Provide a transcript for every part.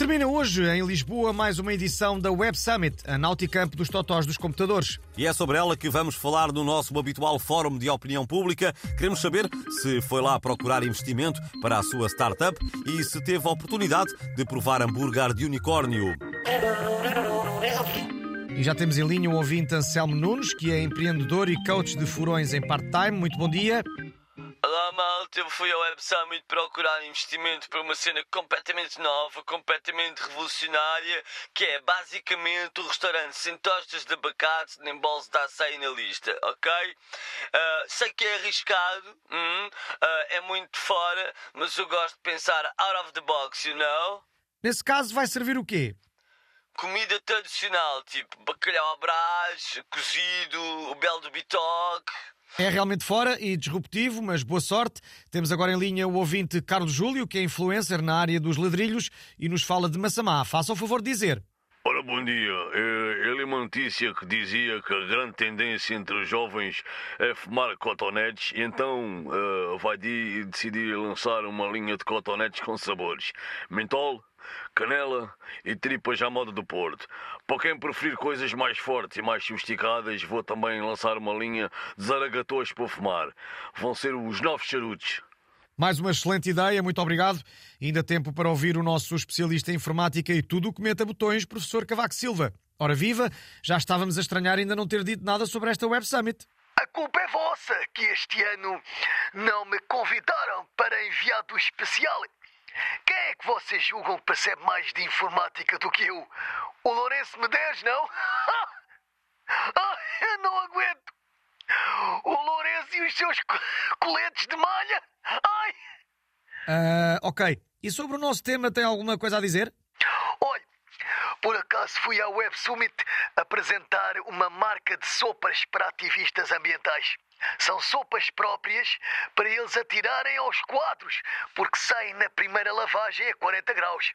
Termina hoje, em Lisboa, mais uma edição da Web Summit, a Nauticamp dos totós dos computadores. E é sobre ela que vamos falar no nosso habitual Fórum de Opinião Pública. Queremos saber se foi lá procurar investimento para a sua startup e se teve a oportunidade de provar hambúrguer de unicórnio. E já temos em linha o ouvinte Anselmo Nunes, que é empreendedor e coach de furões em part-time. Muito bom dia. Olá malta, eu fui ao Web Summit procurar investimento para uma cena completamente nova, completamente revolucionária, que é basicamente o restaurante sem tostas de abacate nem bolos de açaí na lista, ok? Uh, sei que é arriscado, hum, uh, é muito fora, mas eu gosto de pensar out of the box, you know? Nesse caso, vai servir o quê? Comida tradicional, tipo bacalhau à brás, cozido, o belo do bitoque... É realmente fora e disruptivo, mas boa sorte. Temos agora em linha o ouvinte Carlos Júlio, que é influencer na área dos ladrilhos e nos fala de Massamá. Faça o favor de dizer. Ora, bom dia. Eu li uma notícia que dizia que a grande tendência entre os jovens é fumar cotonetes então uh, vai decidir lançar uma linha de cotonetes com sabores. Mentol, canela e tripas à moda do Porto. Para quem preferir coisas mais fortes e mais sofisticadas, vou também lançar uma linha de zaragatões para fumar. Vão ser os novos charutos. Mais uma excelente ideia, muito obrigado. Ainda tempo para ouvir o nosso especialista em informática e tudo o que meta botões, professor Cavaco Silva. Ora viva, já estávamos a estranhar ainda não ter dito nada sobre esta Web Summit. A culpa é vossa que este ano não me convidaram para enviado especial. Quem é que vocês julgam que percebe mais de informática do que eu? O Lourenço Medeiros, não? Ah, eu não aguento! O Lourenço e os seus coletes de malha! Uh, ok. E sobre o nosso tema, tem alguma coisa a dizer? Olha, por acaso fui à Web Summit apresentar uma marca de sopas para ativistas ambientais. São sopas próprias para eles atirarem aos quadros, porque saem na primeira lavagem a 40 graus.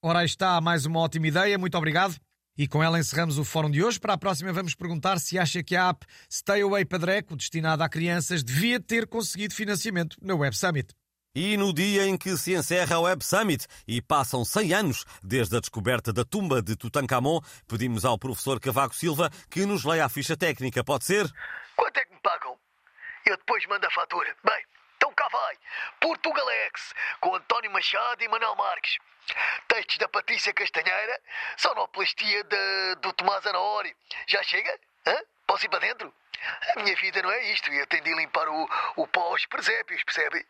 Ora, aí está mais uma ótima ideia, muito obrigado. E com ela encerramos o fórum de hoje. Para a próxima, vamos perguntar se acha que a app Stay Away Padreco, destinada a crianças, devia ter conseguido financiamento na Web Summit. E no dia em que se encerra a Web Summit e passam 100 anos desde a descoberta da tumba de Tutankhamon, pedimos ao professor Cavaco Silva que nos leia a ficha técnica, pode ser? Quanto é que me pagam? Eu depois mando a fatura. Bem, então cá vai. Portugalex, com António Machado e Manuel Marques. Textos da Patrícia Castanheira, sonoplastia de, do Tomás Anaori. Já chega? Hã? Posso ir para dentro? A minha vida não é isto e eu tenho de limpar o, o pó aos presépios, percebe?